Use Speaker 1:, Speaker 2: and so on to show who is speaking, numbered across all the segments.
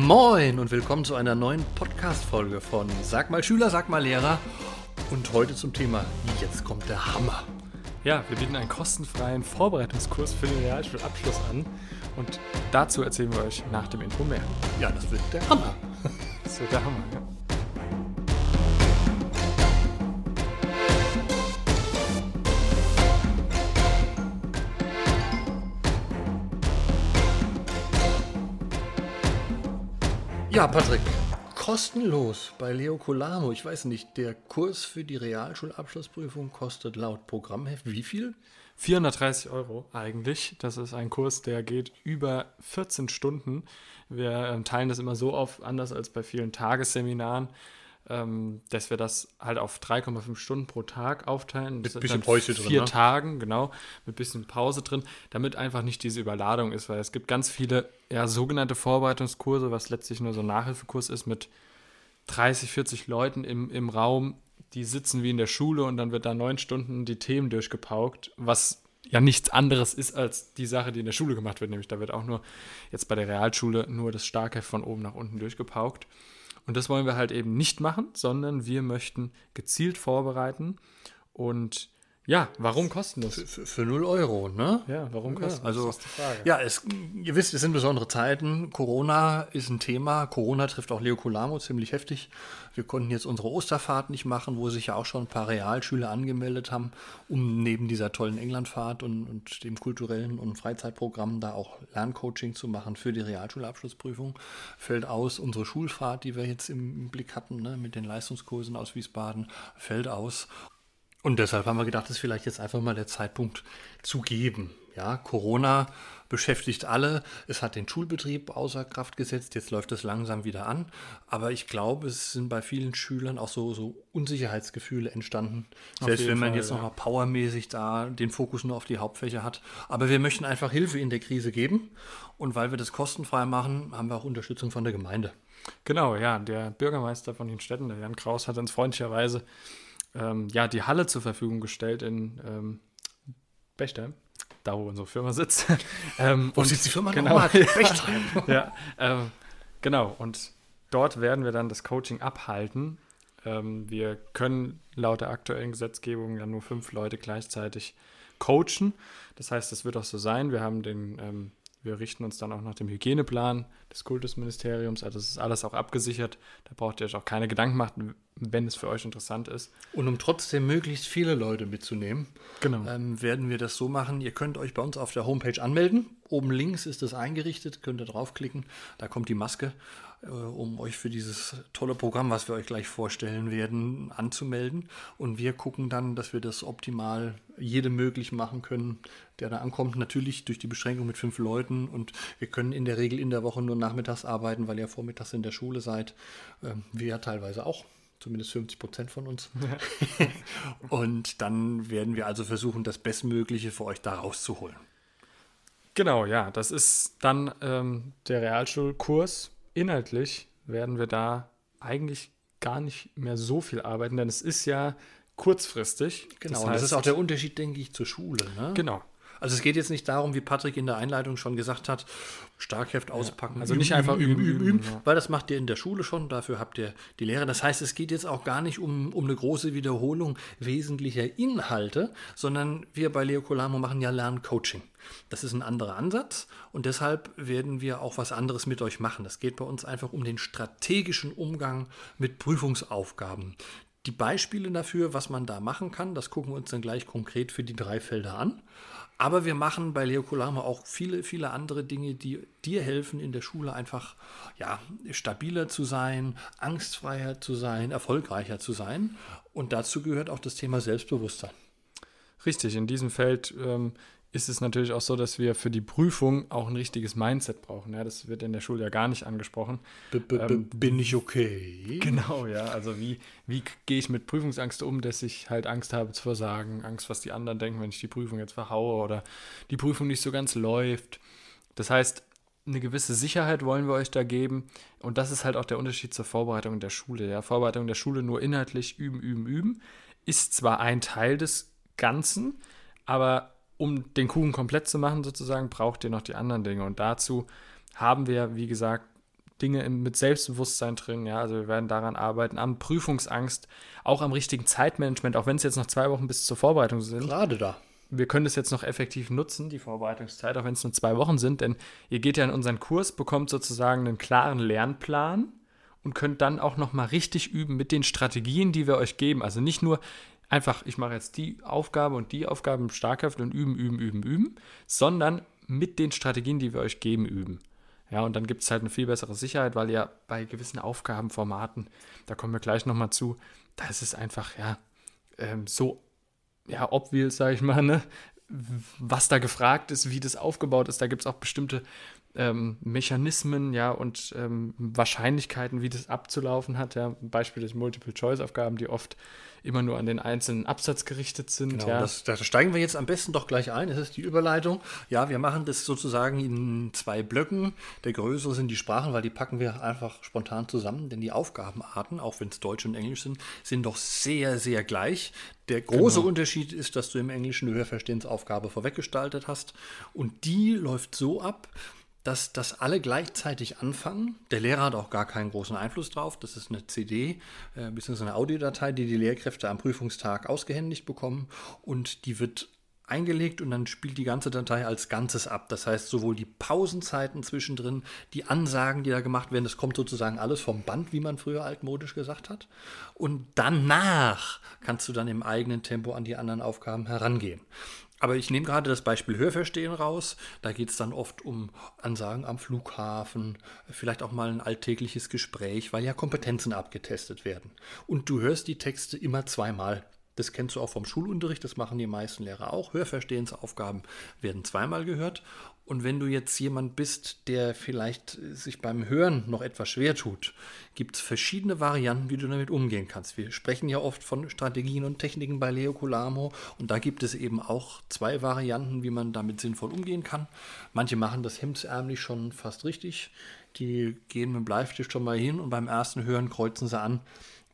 Speaker 1: Moin und willkommen zu einer neuen Podcast-Folge von Sag mal Schüler, sag mal Lehrer. Und heute zum Thema Jetzt kommt der Hammer.
Speaker 2: Ja, wir bieten einen kostenfreien Vorbereitungskurs für den Realschulabschluss an. Und dazu erzählen wir euch nach dem Intro mehr.
Speaker 1: Ja, das wird der Hammer.
Speaker 2: Das wird der Hammer, ja.
Speaker 1: Ja, Patrick, kostenlos bei Leo Colamo. Ich weiß nicht, der Kurs für die Realschulabschlussprüfung kostet laut Programmheft wie viel?
Speaker 2: 430 Euro eigentlich. Das ist ein Kurs, der geht über 14 Stunden. Wir ähm, teilen das immer so auf, anders als bei vielen Tagesseminaren, ähm, dass wir das halt auf 3,5 Stunden pro Tag aufteilen.
Speaker 1: Mit
Speaker 2: Das
Speaker 1: bisschen Päuschen drin,
Speaker 2: Vier
Speaker 1: ne?
Speaker 2: Tagen, genau, mit bisschen Pause drin, damit einfach nicht diese Überladung ist, weil es gibt ganz viele ja, sogenannte Vorbereitungskurse, was letztlich nur so ein Nachhilfekurs ist mit 30, 40 Leuten im, im Raum, die sitzen wie in der Schule und dann wird da neun Stunden die Themen durchgepaukt, was ja nichts anderes ist als die Sache, die in der Schule gemacht wird. Nämlich da wird auch nur jetzt bei der Realschule nur das Starkheft von oben nach unten durchgepaukt. Und das wollen wir halt eben nicht machen, sondern wir möchten gezielt vorbereiten. Und ja, warum kostenlos?
Speaker 1: Für, für 0 Euro, ne?
Speaker 2: Ja, warum
Speaker 1: Ja,
Speaker 2: kostenlos?
Speaker 1: also,
Speaker 2: das ist die Frage.
Speaker 1: ja, es, ihr wisst, es sind besondere Zeiten. Corona ist ein Thema. Corona trifft auch Leo Colamo ziemlich heftig. Wir konnten jetzt unsere Osterfahrt nicht machen, wo sich ja auch schon ein paar Realschüler angemeldet haben, um neben dieser tollen Englandfahrt und, und dem kulturellen und Freizeitprogramm da auch Lerncoaching zu machen für die Realschulabschlussprüfung. Fällt aus. Unsere Schulfahrt, die wir jetzt im Blick hatten, ne, mit den Leistungskursen aus Wiesbaden, fällt aus. Und deshalb haben wir gedacht, es ist vielleicht jetzt einfach mal der Zeitpunkt zu geben. Ja, Corona beschäftigt alle. Es hat den Schulbetrieb außer Kraft gesetzt. Jetzt läuft es langsam wieder an. Aber ich glaube, es sind bei vielen Schülern auch so, so Unsicherheitsgefühle entstanden. Selbst
Speaker 2: jeden
Speaker 1: wenn man
Speaker 2: Fall,
Speaker 1: jetzt
Speaker 2: ja.
Speaker 1: nochmal powermäßig da den Fokus nur auf die Hauptfächer hat. Aber wir möchten einfach Hilfe in der Krise geben. Und weil wir das kostenfrei machen, haben wir auch Unterstützung von der Gemeinde.
Speaker 2: Genau, ja, der Bürgermeister von den Städten, der Jan Kraus, hat uns freundlicherweise ähm, ja, die Halle zur Verfügung gestellt in ähm, Bechstein, da wo unsere Firma sitzt. ähm,
Speaker 1: Wo sitzt die Firma
Speaker 2: genau,
Speaker 1: nochmal?
Speaker 2: ja,
Speaker 1: Bechstein.
Speaker 2: ja, ähm, genau, und dort werden wir dann das Coaching abhalten. Ähm, wir können laut der aktuellen Gesetzgebung ja nur fünf Leute gleichzeitig coachen. Das heißt, das wird auch so sein. Wir haben den, ähm, wir richten uns dann auch nach dem Hygieneplan des Kultusministeriums. Also es ist alles auch abgesichert. Da braucht ihr euch auch keine Gedanken machen, wenn es für euch interessant ist.
Speaker 1: Und um trotzdem möglichst viele Leute mitzunehmen,
Speaker 2: Genau.
Speaker 1: ähm, werden wir das so machen. Ihr könnt euch bei uns auf der Homepage anmelden. Oben links ist es eingerichtet, könnt ihr draufklicken. Da kommt die Maske, äh, um euch für dieses tolle Programm, was wir euch gleich vorstellen werden, anzumelden. Und wir gucken dann, dass wir das optimal jedem möglich machen können, der da ankommt. Natürlich durch die Beschränkung mit fünf Leuten. Und wir können in der Regel in der Woche nur nachmittags arbeiten, weil ihr vormittags in der Schule seid. Ähm, wir ja teilweise auch. Zumindest 50 Prozent von uns. Und dann werden wir also versuchen, das Bestmögliche für euch da rauszuholen.
Speaker 2: Genau, ja, das ist dann ähm, der Realschulkurs. Inhaltlich werden wir da eigentlich gar nicht mehr so viel arbeiten, denn es ist ja kurzfristig.
Speaker 1: Genau, und das ist auch der Unterschied, denke ich, zur Schule. Ne?
Speaker 2: Genau.
Speaker 1: Also es geht jetzt nicht darum, wie Patrick in der Einleitung schon gesagt hat, Starkheft auspacken.
Speaker 2: also nicht einfach üben, üben, ja.
Speaker 1: Weil das macht ihr in der Schule schon, dafür habt ihr die Lehre. Das heißt, es geht jetzt auch gar nicht um, um eine große Wiederholung wesentlicher Inhalte, sondern wir bei Leo Colamo machen ja Lerncoaching. Das ist ein anderer Ansatz und deshalb werden wir auch was anderes mit euch machen. Das geht bei uns einfach um den strategischen Umgang mit Prüfungsaufgaben. Die Beispiele dafür, was man da machen kann, das gucken wir uns dann gleich konkret für die drei Felder an. Aber wir machen bei Leo Colama auch viele, viele andere Dinge, die dir helfen, in der Schule einfach ja, stabiler zu sein, angstfreier zu sein, erfolgreicher zu sein. Und dazu gehört auch das Thema Selbstbewusstsein.
Speaker 2: Richtig, in diesem Feld ähm, ist es natürlich auch so, dass wir für die Prüfung auch ein richtiges Mindset brauchen. Ja, das wird in der Schule ja gar nicht angesprochen.
Speaker 1: B -b -b Bin ich okay?
Speaker 2: Genau, ja. Also wie, wie gehe ich mit Prüfungsangst um, dass ich halt Angst habe zu versagen, Angst, was die anderen denken, wenn ich die Prüfung jetzt verhaue oder die Prüfung nicht so ganz läuft. Das heißt, eine gewisse Sicherheit wollen wir euch da geben. Und das ist halt auch der Unterschied zur Vorbereitung der Schule. Ja, Vorbereitung der Schule nur inhaltlich üben, üben, üben. Ist zwar ein Teil des Ganzen, aber um den Kuchen komplett zu machen, sozusagen, braucht ihr noch die anderen Dinge. Und dazu haben wir, wie gesagt, Dinge mit Selbstbewusstsein drin. Ja, also wir werden daran arbeiten, am Prüfungsangst, auch am richtigen Zeitmanagement, auch wenn es jetzt noch zwei Wochen bis zur Vorbereitung sind.
Speaker 1: Gerade da.
Speaker 2: Wir können das jetzt noch effektiv nutzen, die Vorbereitungszeit, auch wenn es nur zwei Wochen sind, denn ihr geht ja in unseren Kurs, bekommt sozusagen einen klaren Lernplan und könnt dann auch noch mal richtig üben mit den Strategien, die wir euch geben. Also nicht nur einfach, ich mache jetzt die Aufgabe und die Aufgabe im Starkhaft und üben, üben, üben, üben, sondern mit den Strategien, die wir euch geben, üben. Ja, und dann gibt es halt eine viel bessere Sicherheit, weil ja bei gewissen Aufgabenformaten, da kommen wir gleich nochmal zu, da ist es einfach, ja, ähm, so, ja, obvious, sage ich mal, ne? was da gefragt ist, wie das aufgebaut ist. Da gibt es auch bestimmte ähm, Mechanismen, ja, und ähm, Wahrscheinlichkeiten, wie das abzulaufen hat. Ja, Beispiel des Multiple-Choice-Aufgaben, die oft immer nur an den einzelnen Absatz gerichtet sind.
Speaker 1: Genau,
Speaker 2: ja.
Speaker 1: das, da steigen wir jetzt am besten doch gleich ein. Das ist die Überleitung. Ja, wir machen das sozusagen in zwei Blöcken. Der größere sind die Sprachen, weil die packen wir einfach spontan zusammen, denn die Aufgabenarten, auch wenn es Deutsch und Englisch sind, sind doch sehr, sehr gleich. Der große genau. Unterschied ist, dass du im Englischen eine Hörverstehensaufgabe vorweggestaltet hast und die läuft so ab, dass das alle gleichzeitig anfangen. Der Lehrer hat auch gar keinen großen Einfluss drauf. Das ist eine CD äh, bzw. eine Audiodatei, die die Lehrkräfte am Prüfungstag ausgehändigt bekommen und die wird eingelegt und dann spielt die ganze Datei als Ganzes ab. Das heißt, sowohl die Pausenzeiten zwischendrin, die Ansagen, die da gemacht werden, das kommt sozusagen alles vom Band, wie man früher altmodisch gesagt hat. Und danach kannst du dann im eigenen Tempo an die anderen Aufgaben herangehen. Aber ich nehme gerade das Beispiel Hörverstehen raus. Da geht es dann oft um Ansagen am Flughafen, vielleicht auch mal ein alltägliches Gespräch, weil ja Kompetenzen abgetestet werden. Und du hörst die Texte immer zweimal. Das kennst du auch vom Schulunterricht, das machen die meisten Lehrer auch. Hörverstehensaufgaben werden zweimal gehört. Und wenn du jetzt jemand bist, der vielleicht sich beim Hören noch etwas schwer tut, gibt es verschiedene Varianten, wie du damit umgehen kannst. Wir sprechen ja oft von Strategien und Techniken bei Leo Colamo und da gibt es eben auch zwei Varianten, wie man damit sinnvoll umgehen kann. Manche machen das hemdsärmlich schon fast richtig. Die gehen mit dem Bleistift schon mal hin und beim ersten Hören kreuzen sie an,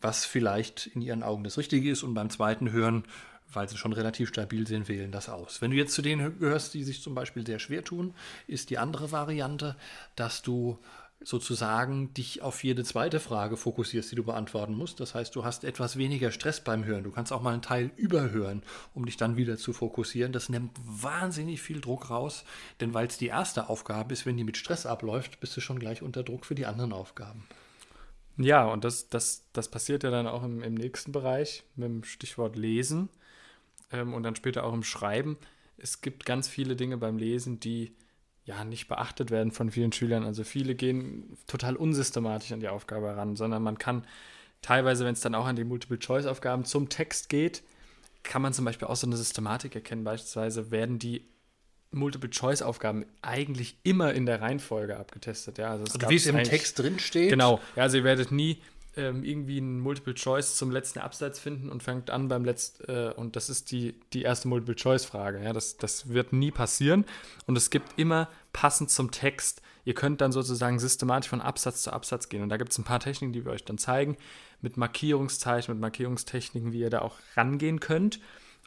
Speaker 1: was vielleicht in ihren Augen das Richtige ist und beim zweiten Hören weil sie schon relativ stabil sind, wählen das aus. Wenn du jetzt zu denen gehörst, die sich zum Beispiel sehr schwer tun, ist die andere Variante, dass du sozusagen dich auf jede zweite Frage fokussierst, die du beantworten musst. Das heißt, du hast etwas weniger Stress beim Hören. Du kannst auch mal einen Teil überhören, um dich dann wieder zu fokussieren. Das nimmt wahnsinnig viel Druck raus, denn weil es die erste Aufgabe ist, wenn die mit Stress abläuft, bist du schon gleich unter Druck für die anderen Aufgaben.
Speaker 2: Ja, und das, das, das passiert ja dann auch im, im nächsten Bereich mit dem Stichwort Lesen ähm, und dann später auch im Schreiben. Es gibt ganz viele Dinge beim Lesen, die ja nicht beachtet werden von vielen Schülern. Also viele gehen total unsystematisch an die Aufgabe heran, sondern man kann teilweise, wenn es dann auch an die Multiple-Choice-Aufgaben zum Text geht, kann man zum Beispiel auch so eine Systematik erkennen. Beispielsweise werden die Multiple-Choice-Aufgaben eigentlich immer in der Reihenfolge abgetestet. Ja,
Speaker 1: also, also wie es im Text drin steht.
Speaker 2: Genau. Ja, also ihr werdet nie ähm, irgendwie ein Multiple Choice zum letzten Absatz finden und fängt an beim letzten, äh, und das ist die, die erste Multiple Choice Frage. Ja? Das, das wird nie passieren und es gibt immer passend zum Text. Ihr könnt dann sozusagen systematisch von Absatz zu Absatz gehen und da gibt es ein paar Techniken, die wir euch dann zeigen, mit Markierungszeichen, mit Markierungstechniken, wie ihr da auch rangehen könnt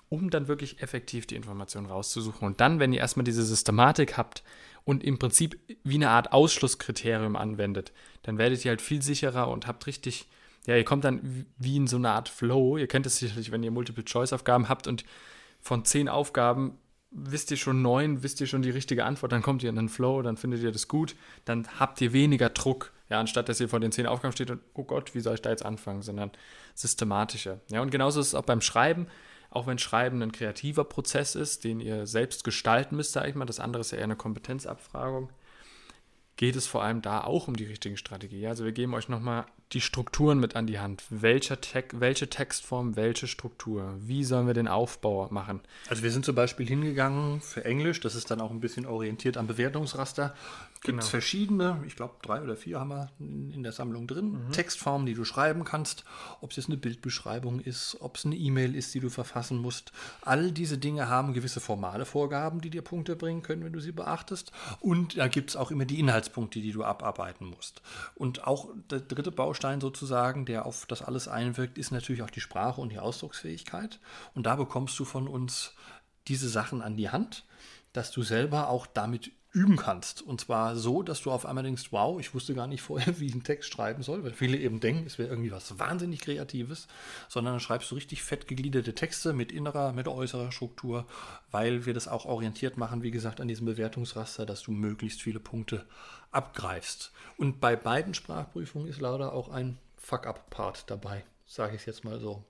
Speaker 2: um dann wirklich effektiv die Informationen rauszusuchen. Und dann, wenn ihr erstmal diese Systematik habt und im Prinzip wie eine Art Ausschlusskriterium anwendet, dann werdet ihr halt viel sicherer und habt richtig, ja, ihr kommt dann wie in so eine Art Flow. Ihr kennt es sicherlich, wenn ihr Multiple-Choice-Aufgaben habt und von zehn Aufgaben wisst ihr schon neun, wisst ihr schon die richtige Antwort, dann kommt ihr in einen Flow, dann findet ihr das gut, dann habt ihr weniger Druck, ja, anstatt dass ihr vor den zehn Aufgaben steht und, oh Gott, wie soll ich da jetzt anfangen, sondern systematischer. Ja, und genauso ist es auch beim Schreiben auch wenn Schreiben ein kreativer Prozess ist, den ihr selbst gestalten müsst, sage ich mal, das andere ist ja eher eine Kompetenzabfragung, geht es vor allem da auch um die richtige Strategie. Also wir geben euch nochmal die Strukturen mit an die Hand. Welcher Te welche Textform, welche Struktur? Wie sollen wir den Aufbau machen?
Speaker 1: Also wir sind zum Beispiel hingegangen für Englisch, das ist dann auch ein bisschen orientiert am Bewertungsraster. Gibt es genau. verschiedene, ich glaube drei oder vier haben wir in der Sammlung drin, mhm. Textformen, die du schreiben kannst, ob es jetzt eine Bildbeschreibung ist, ob es eine E-Mail ist, die du verfassen musst. All diese Dinge haben gewisse formale Vorgaben, die dir Punkte bringen können, wenn du sie beachtest. Und da gibt es auch immer die Inhaltspunkte, die du abarbeiten musst. Und auch der dritte Baustein Baustein sozusagen, der auf das alles einwirkt, ist natürlich auch die Sprache und die Ausdrucksfähigkeit. Und da bekommst du von uns diese Sachen an die Hand, dass du selber auch damit üben kannst. Und zwar so, dass du auf einmal denkst, wow, ich wusste gar nicht vorher, wie ich einen Text schreiben soll, weil viele eben denken, es wäre irgendwie was wahnsinnig Kreatives, sondern dann schreibst du richtig fett gegliederte Texte mit innerer, mit äußerer Struktur, weil wir das auch orientiert machen, wie gesagt, an diesem Bewertungsraster, dass du möglichst viele Punkte abgreifst. Und bei beiden Sprachprüfungen ist leider auch ein Fuck-up-Part dabei, sage ich es jetzt mal so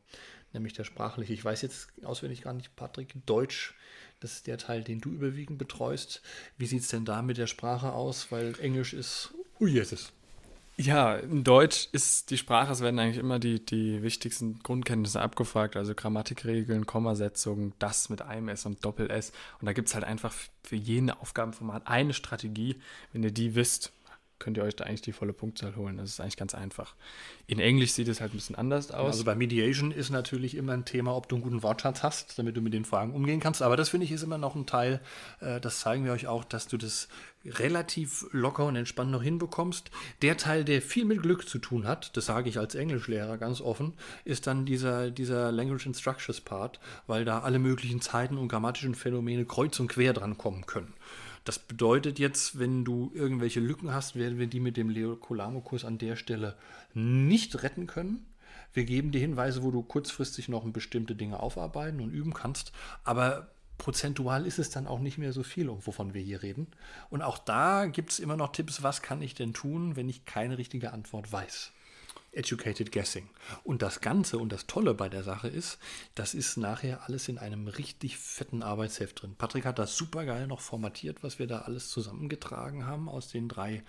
Speaker 1: nämlich der sprachliche. Ich weiß jetzt auswendig gar nicht, Patrick, Deutsch, das ist der Teil, den du überwiegend betreust. Wie sieht es denn da mit der Sprache aus? Weil Englisch ist, ui, Jesus.
Speaker 2: Ja, in Deutsch ist die Sprache, es werden eigentlich immer die, die wichtigsten Grundkenntnisse abgefragt, also Grammatikregeln, Kommasetzungen, das mit einem S und Doppel-S. Und da gibt es halt einfach für jeden Aufgabenformat eine Strategie. Wenn ihr die wisst, könnt ihr euch da eigentlich die volle Punktzahl holen. Das ist eigentlich ganz einfach. In Englisch sieht es halt ein bisschen anders aus.
Speaker 1: Also bei Mediation ist natürlich immer ein Thema, ob du einen guten Wortschatz hast, damit du mit den Fragen umgehen kannst. Aber das finde ich ist immer noch ein Teil, äh, das zeigen wir euch auch, dass du das relativ locker und entspannt noch hinbekommst. Der Teil, der viel mit Glück zu tun hat, das sage ich als Englischlehrer ganz offen, ist dann dieser, dieser Language Instructions Part, weil da alle möglichen Zeiten und grammatischen Phänomene kreuz und quer dran kommen können. Das bedeutet jetzt, wenn du irgendwelche Lücken hast, werden wir die mit dem Leo Colamo-Kurs an der Stelle nicht retten können. Wir geben dir Hinweise, wo du kurzfristig noch bestimmte Dinge aufarbeiten und üben kannst, aber prozentual ist es dann auch nicht mehr so viel, wovon wir hier reden. Und auch da gibt es immer noch Tipps, was kann ich denn tun, wenn ich keine richtige Antwort weiß. Educated Guessing. Und das Ganze und das Tolle bei der Sache ist, das ist nachher alles in einem richtig fetten Arbeitsheft drin. Patrick hat das super geil noch formatiert, was wir da alles zusammengetragen haben aus den drei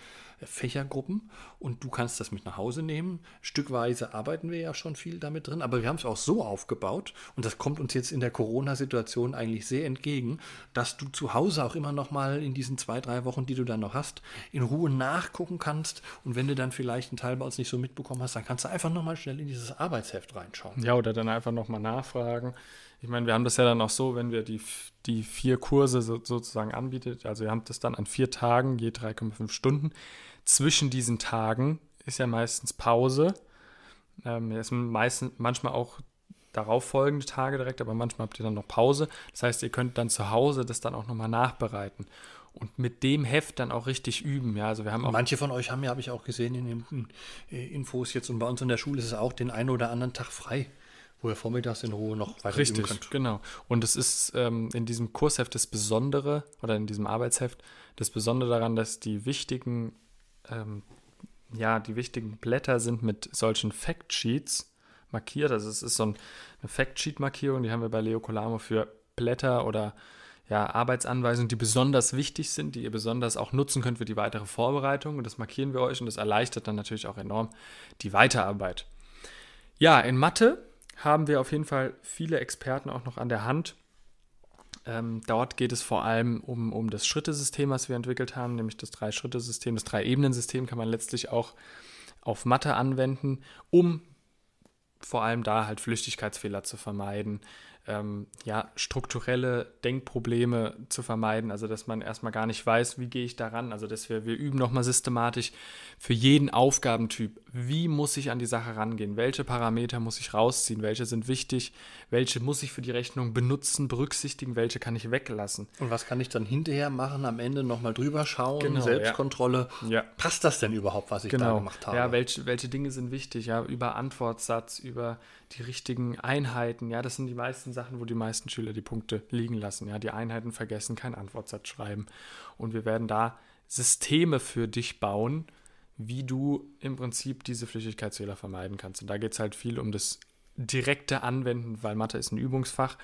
Speaker 1: Fächergruppen und du kannst das mit nach Hause nehmen. Stückweise arbeiten wir ja schon viel damit drin, aber wir haben es auch so aufgebaut und das kommt uns jetzt in der Corona-Situation eigentlich sehr entgegen, dass du zu Hause auch immer noch mal in diesen zwei, drei Wochen, die du dann noch hast, in Ruhe nachgucken kannst und wenn du dann vielleicht einen Teil bei uns nicht so mitbekommen hast, dann kannst du einfach noch mal schnell in dieses Arbeitsheft reinschauen.
Speaker 2: Ja, oder dann einfach noch mal nachfragen. Ich meine, wir haben das ja dann auch so, wenn wir die, die vier Kurse so, sozusagen anbietet, also wir haben das dann an vier Tagen, je 3,5 Stunden, zwischen diesen Tagen ist ja meistens Pause. Ähm, ist meistens, manchmal auch darauf folgende Tage direkt, aber manchmal habt ihr dann noch Pause. Das heißt, ihr könnt dann zu Hause das dann auch nochmal nachbereiten und mit dem Heft dann auch richtig üben. Ja, also wir haben
Speaker 1: Manche von euch haben ja, habe ich auch gesehen in den äh, Infos jetzt und bei uns in der Schule ist es auch den einen oder anderen Tag frei, wo ihr vormittags in Ruhe noch
Speaker 2: weiter Richtig, üben könnt. genau. Und es ist ähm, in diesem Kursheft das Besondere oder in diesem Arbeitsheft das Besondere daran, dass die wichtigen ähm, ja, die wichtigen Blätter sind mit solchen Factsheets markiert. Also es ist so ein, eine Factsheet-Markierung, die haben wir bei Leo Colamo für Blätter oder ja, Arbeitsanweisungen, die besonders wichtig sind, die ihr besonders auch nutzen könnt für die weitere Vorbereitung. Und das markieren wir euch und das erleichtert dann natürlich auch enorm die Weiterarbeit. Ja, in Mathe haben wir auf jeden Fall viele Experten auch noch an der Hand, ähm, dort geht es vor allem um, um das Schrittesystem, was wir entwickelt haben, nämlich das Drei-Schritte-System. Das Drei-Ebenen-System kann man letztlich auch auf Mathe anwenden, um vor allem da halt Flüchtigkeitsfehler zu vermeiden, ähm, ja, strukturelle Denkprobleme zu vermeiden, also dass man erstmal gar nicht weiß, wie gehe ich daran, also dass wir, wir üben nochmal systematisch für jeden Aufgabentyp, wie muss ich an die Sache rangehen, welche Parameter muss ich rausziehen, welche sind wichtig, welche muss ich für die Rechnung benutzen, berücksichtigen, welche kann ich weglassen.
Speaker 1: Und was kann ich dann hinterher machen, am Ende nochmal drüber schauen, genau, Selbstkontrolle, ja. passt das denn überhaupt, was ich genau. da gemacht habe?
Speaker 2: Ja, welche, welche Dinge sind wichtig, ja, über Antwortsatz, über die richtigen Einheiten, ja, das sind die meisten Sachen, wo die meisten Schüler die Punkte liegen lassen, ja, die Einheiten vergessen, kein Antwortsatz schreiben. Und wir werden da Systeme für dich bauen, wie du im Prinzip diese Flüchtigkeitsfehler vermeiden kannst. Und da geht es halt viel um das direkte Anwenden, weil Mathe ist ein Übungsfach,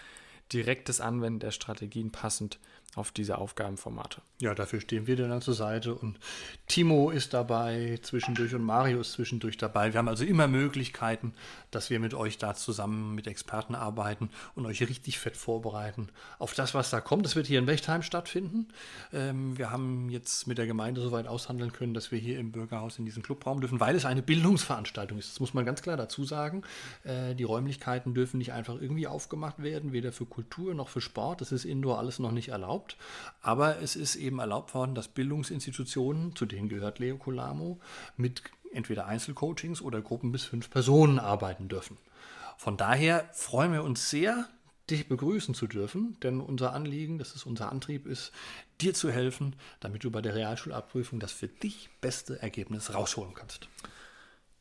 Speaker 2: direktes Anwenden der Strategien passend auf diese Aufgabenformate.
Speaker 1: Ja, dafür stehen wir dann zur Seite und Timo ist dabei zwischendurch und Mario ist zwischendurch dabei. Wir haben also immer Möglichkeiten, dass wir mit euch da zusammen mit Experten arbeiten und euch richtig fett vorbereiten auf das, was da kommt. Das wird hier in Wechtheim stattfinden. Ähm, wir haben jetzt mit der Gemeinde soweit aushandeln können, dass wir hier im Bürgerhaus in diesen Clubraum dürfen, weil es eine Bildungsveranstaltung ist. Das muss man ganz klar dazu sagen. Äh, die Räumlichkeiten dürfen nicht einfach irgendwie aufgemacht werden, weder für Kultur noch für Sport. Das ist indoor alles noch nicht erlaubt erlaubt. Aber es ist eben erlaubt worden, dass Bildungsinstitutionen, zu denen gehört Leo Colamo, mit entweder Einzelcoachings oder Gruppen bis fünf Personen arbeiten dürfen. Von daher freuen wir uns sehr, dich begrüßen zu dürfen, denn unser Anliegen, das ist unser Antrieb, ist, dir zu helfen, damit du bei der Realschulabprüfung das für dich beste Ergebnis rausholen kannst.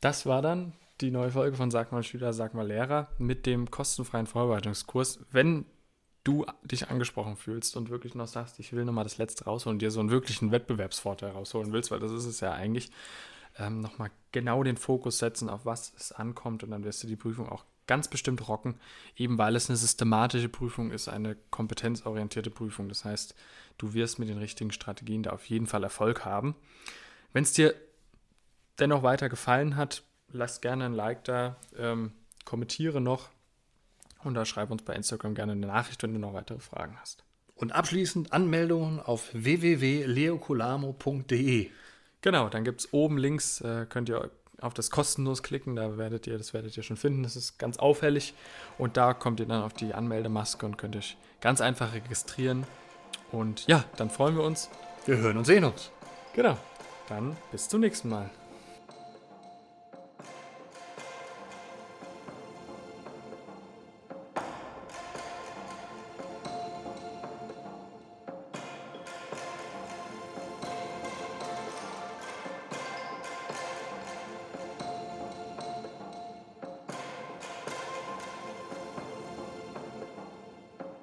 Speaker 2: Das war dann die neue Folge von Sag mal Schüler, Sag mal Lehrer mit dem kostenfreien Vorbereitungskurs. Wenn du dich angesprochen fühlst und wirklich noch sagst, ich will nochmal das Letzte rausholen und dir so einen wirklichen Wettbewerbsvorteil rausholen willst, weil das ist es ja eigentlich, ähm, nochmal genau den Fokus setzen, auf was es ankommt und dann wirst du die Prüfung auch ganz bestimmt rocken, eben weil es eine systematische Prüfung ist, eine kompetenzorientierte Prüfung. Das heißt, du wirst mit den richtigen Strategien da auf jeden Fall Erfolg haben. Wenn es dir dennoch weiter gefallen hat, lass gerne ein Like da, ähm, kommentiere noch und da schreib uns bei Instagram gerne eine Nachricht, wenn du noch weitere Fragen hast.
Speaker 1: Und abschließend Anmeldungen auf www.leocolamo.de.
Speaker 2: Genau, dann gibt es oben links, äh, könnt ihr auf das kostenlos klicken, da werdet ihr, das werdet ihr schon finden, das ist ganz auffällig. Und da kommt ihr dann auf die Anmeldemaske und könnt euch ganz einfach registrieren. Und ja, dann freuen wir uns.
Speaker 1: Wir hören und sehen uns.
Speaker 2: Genau. Dann bis zum nächsten Mal.